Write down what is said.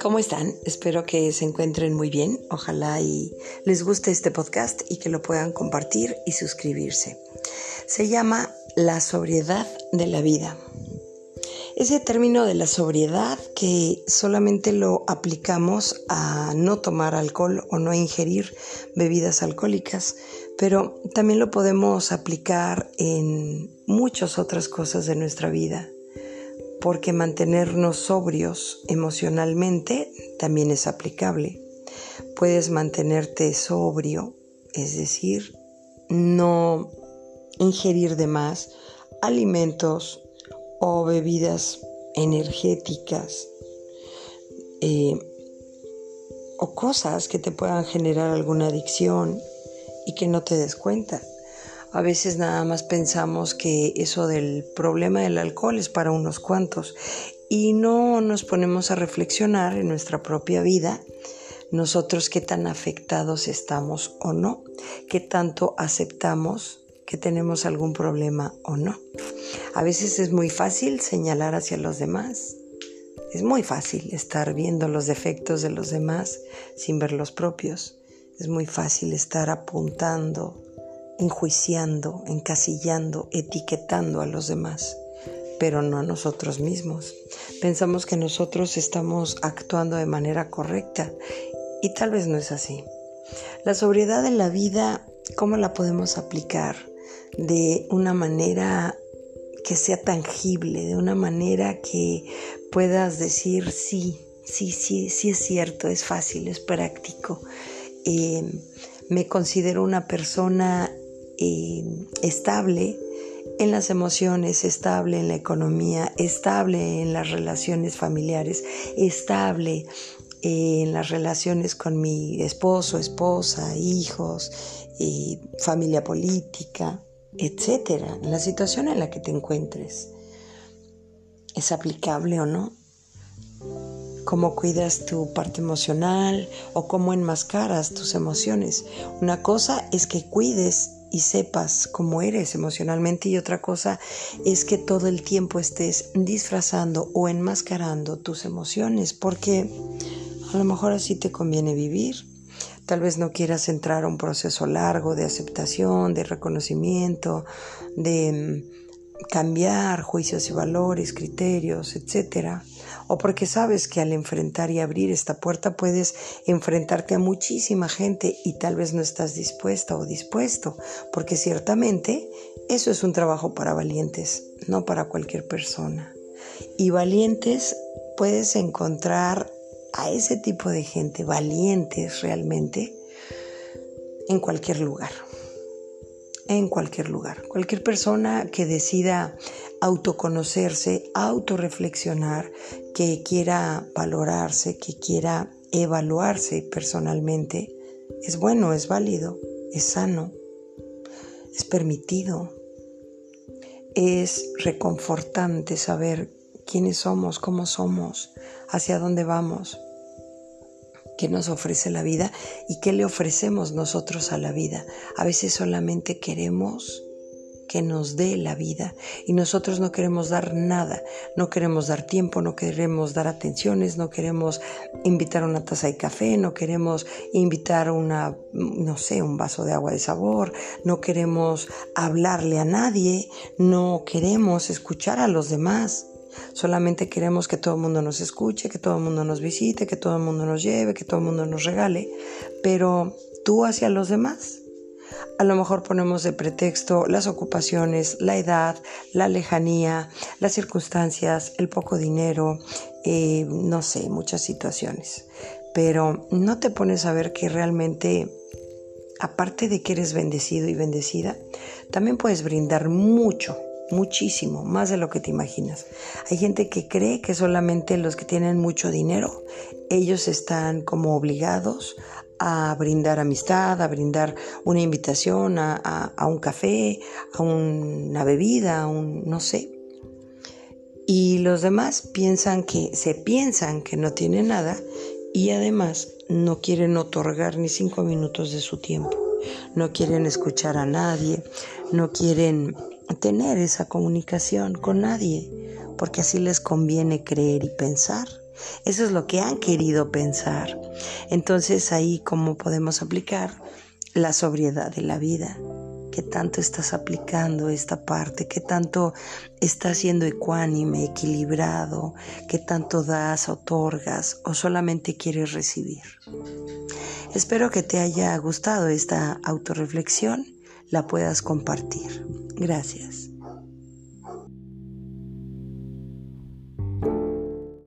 ¿Cómo están? Espero que se encuentren muy bien. Ojalá y les guste este podcast y que lo puedan compartir y suscribirse. Se llama la sobriedad de la vida. Ese término de la sobriedad que solamente lo aplicamos a no tomar alcohol o no ingerir bebidas alcohólicas, pero también lo podemos aplicar en muchas otras cosas de nuestra vida porque mantenernos sobrios emocionalmente también es aplicable. Puedes mantenerte sobrio, es decir, no ingerir de más alimentos o bebidas energéticas eh, o cosas que te puedan generar alguna adicción y que no te des cuenta. A veces nada más pensamos que eso del problema del alcohol es para unos cuantos y no nos ponemos a reflexionar en nuestra propia vida nosotros qué tan afectados estamos o no, qué tanto aceptamos que tenemos algún problema o no. A veces es muy fácil señalar hacia los demás. Es muy fácil estar viendo los defectos de los demás sin ver los propios. Es muy fácil estar apuntando enjuiciando, encasillando, etiquetando a los demás, pero no a nosotros mismos. Pensamos que nosotros estamos actuando de manera correcta y tal vez no es así. La sobriedad en la vida, ¿cómo la podemos aplicar? De una manera que sea tangible, de una manera que puedas decir sí, sí, sí, sí es cierto, es fácil, es práctico. Eh, me considero una persona eh, estable en las emociones, estable en la economía, estable en las relaciones familiares, estable eh, en las relaciones con mi esposo, esposa, hijos, eh, familia política, etcétera, en la situación en la que te encuentres. ¿Es aplicable o no? cómo cuidas tu parte emocional o cómo enmascaras tus emociones. Una cosa es que cuides y sepas cómo eres emocionalmente y otra cosa es que todo el tiempo estés disfrazando o enmascarando tus emociones porque a lo mejor así te conviene vivir. Tal vez no quieras entrar a un proceso largo de aceptación, de reconocimiento, de mm, cambiar juicios y valores, criterios, etcétera o porque sabes que al enfrentar y abrir esta puerta puedes enfrentarte a muchísima gente y tal vez no estás dispuesta o dispuesto, porque ciertamente eso es un trabajo para valientes, no para cualquier persona. Y valientes puedes encontrar a ese tipo de gente, valientes realmente, en cualquier lugar en cualquier lugar. Cualquier persona que decida autoconocerse, autorreflexionar, que quiera valorarse, que quiera evaluarse personalmente, es bueno, es válido, es sano, es permitido, es reconfortante saber quiénes somos, cómo somos, hacia dónde vamos qué nos ofrece la vida y qué le ofrecemos nosotros a la vida. A veces solamente queremos que nos dé la vida y nosotros no queremos dar nada, no queremos dar tiempo, no queremos dar atenciones, no queremos invitar una taza de café, no queremos invitar una, no sé, un vaso de agua de sabor, no queremos hablarle a nadie, no queremos escuchar a los demás. Solamente queremos que todo el mundo nos escuche, que todo el mundo nos visite, que todo el mundo nos lleve, que todo el mundo nos regale, pero tú hacia los demás. A lo mejor ponemos de pretexto las ocupaciones, la edad, la lejanía, las circunstancias, el poco dinero, eh, no sé, muchas situaciones. Pero no te pones a ver que realmente, aparte de que eres bendecido y bendecida, también puedes brindar mucho muchísimo, más de lo que te imaginas. Hay gente que cree que solamente los que tienen mucho dinero, ellos están como obligados a brindar amistad, a brindar una invitación a, un café, a una bebida, a un no sé. Y los demás piensan que, se piensan que no tienen nada y además no quieren otorgar ni cinco minutos de su tiempo. No quieren escuchar a nadie, no quieren tener esa comunicación con nadie, porque así les conviene creer y pensar. Eso es lo que han querido pensar. Entonces ahí cómo podemos aplicar la sobriedad de la vida. ¿Qué tanto estás aplicando esta parte? ¿Qué tanto estás siendo ecuánime, equilibrado? ¿Qué tanto das, otorgas o solamente quieres recibir? Espero que te haya gustado esta autorreflexión, la puedas compartir. Gracias.